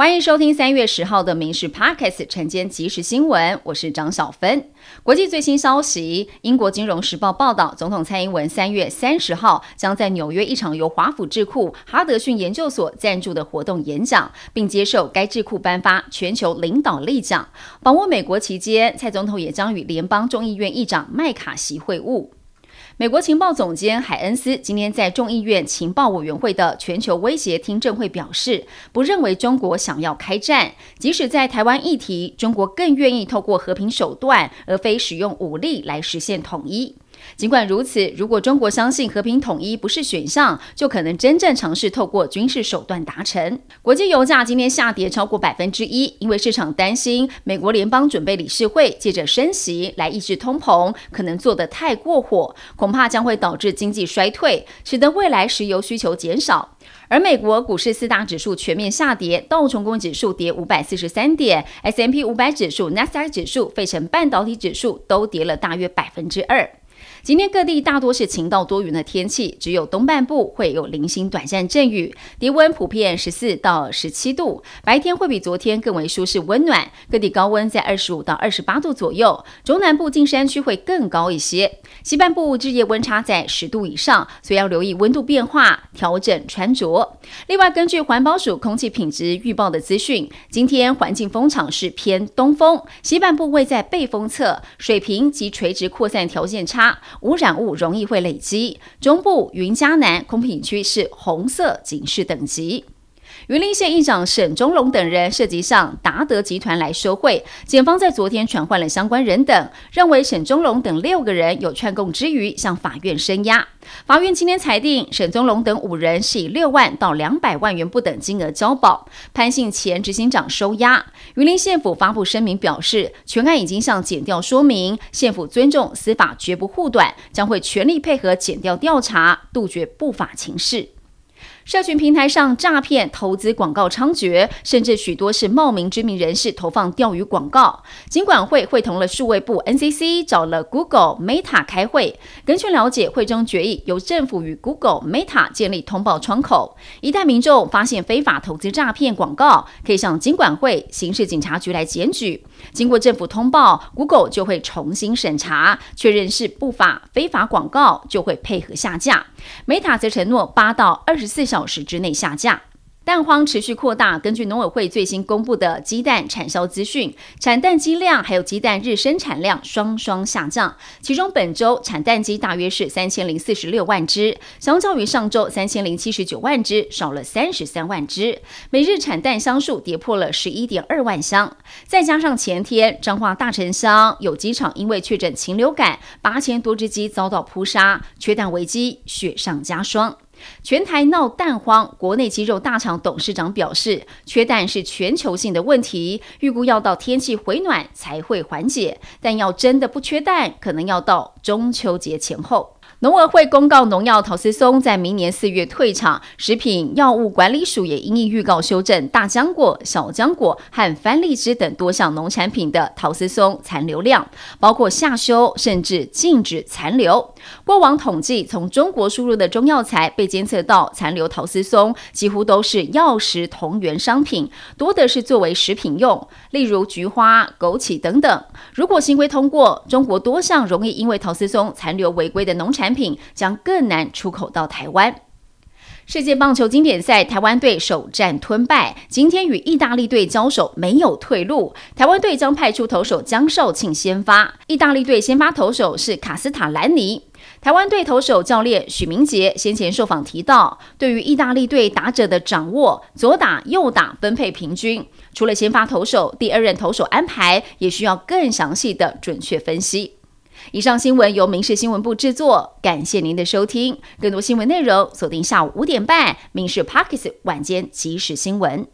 欢迎收听三月十号的《民事 Podcast》晨间即时新闻，我是张小芬。国际最新消息，英国金融时报报道，总统蔡英文三月三十号将在纽约一场由华府智库哈德逊研究所赞助的活动演讲，并接受该智库颁发全球领导力奖。访问美国期间，蔡总统也将与联邦众议院议长麦卡锡会晤。美国情报总监海恩斯今天在众议院情报委员会的全球威胁听证会表示，不认为中国想要开战，即使在台湾议题，中国更愿意透过和平手段，而非使用武力来实现统一。尽管如此，如果中国相信和平统一不是选项，就可能真正尝试透过军事手段达成。国际油价今天下跌超过百分之一，因为市场担心美国联邦准备理事会借着升息来抑制通膨，可能做得太过火，恐怕将会导致经济衰退，使得未来石油需求减少。而美国股市四大指数全面下跌，道琼工指数跌五百四十三点，S M P 五百指数、纳斯达克指数、费城半导体指数都跌了大约百分之二。今天各地大多是晴到多云的天气，只有东半部会有零星短暂阵雨，低温普遍十四到十七度，白天会比昨天更为舒适温暖，各地高温在二十五到二十八度左右，中南部近山区会更高一些，西半部日夜温差在十度以上，所以要留意温度变化，调整穿着。另外，根据环保署空气品质预报的资讯，今天环境风场是偏东风，西半部位在背风侧，水平及垂直扩散条件差。污染物容易会累积，中部云嘉南空品区是红色警示等级。云林县议长沈中龙等人涉及向达德集团来收贿，检方在昨天传唤了相关人等，认为沈中龙等六个人有串供之余，向法院声押。法院今天裁定沈中龙等五人是以六万到两百万元不等金额交保，潘姓前执行长收押。云林县府发布声明表示，全案已经向检调说明，县府尊重司法，绝不护短，将会全力配合检调调查，杜绝不法情事。社群平台上诈骗投资广告猖獗，甚至许多是冒名知名人士投放钓鱼广告。尽管会会同了数位部 NCC 找了 Google Meta 开会，根据了解，会中决议由政府与 Google Meta 建立通报窗口。一旦民众发现非法投资诈骗广告，可以向金管会、刑事警察局来检举。经过政府通报，Google 就会重新审查，确认是不法非法广告，就会配合下架。Meta 则承诺八到二十四小。时之内下架。蛋荒持续扩大。根据农委会最新公布的鸡蛋产销资讯，产蛋鸡量还有鸡蛋日生产量双双下降。其中本周产蛋鸡大约是三千零四十六万只，相较于上周三千零七十九万只，少了三十三万只。每日产蛋箱数跌破了十一点二万箱。再加上前天彰化大城乡有机场因为确诊禽流感，八千多只鸡遭到扑杀，缺蛋危机雪上加霜。全台闹蛋荒，国内鸡肉大厂董事长表示，缺蛋是全球性的问题，预估要到天气回暖才会缓解，但要真的不缺蛋，可能要到中秋节前后。农委会公告，农药陶斯松在明年四月退场。食品药物管理署也因应预告修正大浆果、小浆果和番荔枝等多项农产品的陶斯松残留量，包括下修甚至禁止残留。过往统计，从中国输入的中药材被监测到残留陶丝松，几乎都是药食同源商品，多的是作为食品用，例如菊花、枸杞等等。如果新规通过，中国多项容易因为陶丝松残留违规的农产品将更难出口到台湾。世界棒球经典赛，台湾队首战吞败，今天与意大利队交手没有退路。台湾队将派出投手江少庆先发，意大利队先发投手是卡斯塔兰尼。台湾队投手教练许明杰先前受访提到，对于意大利队打者的掌握，左打右打分配平均，除了先发投手，第二任投手安排也需要更详细的准确分析。以上新闻由民事新闻部制作，感谢您的收听。更多新闻内容锁定下午五点半《民事 Pockets 晚间即时新闻》。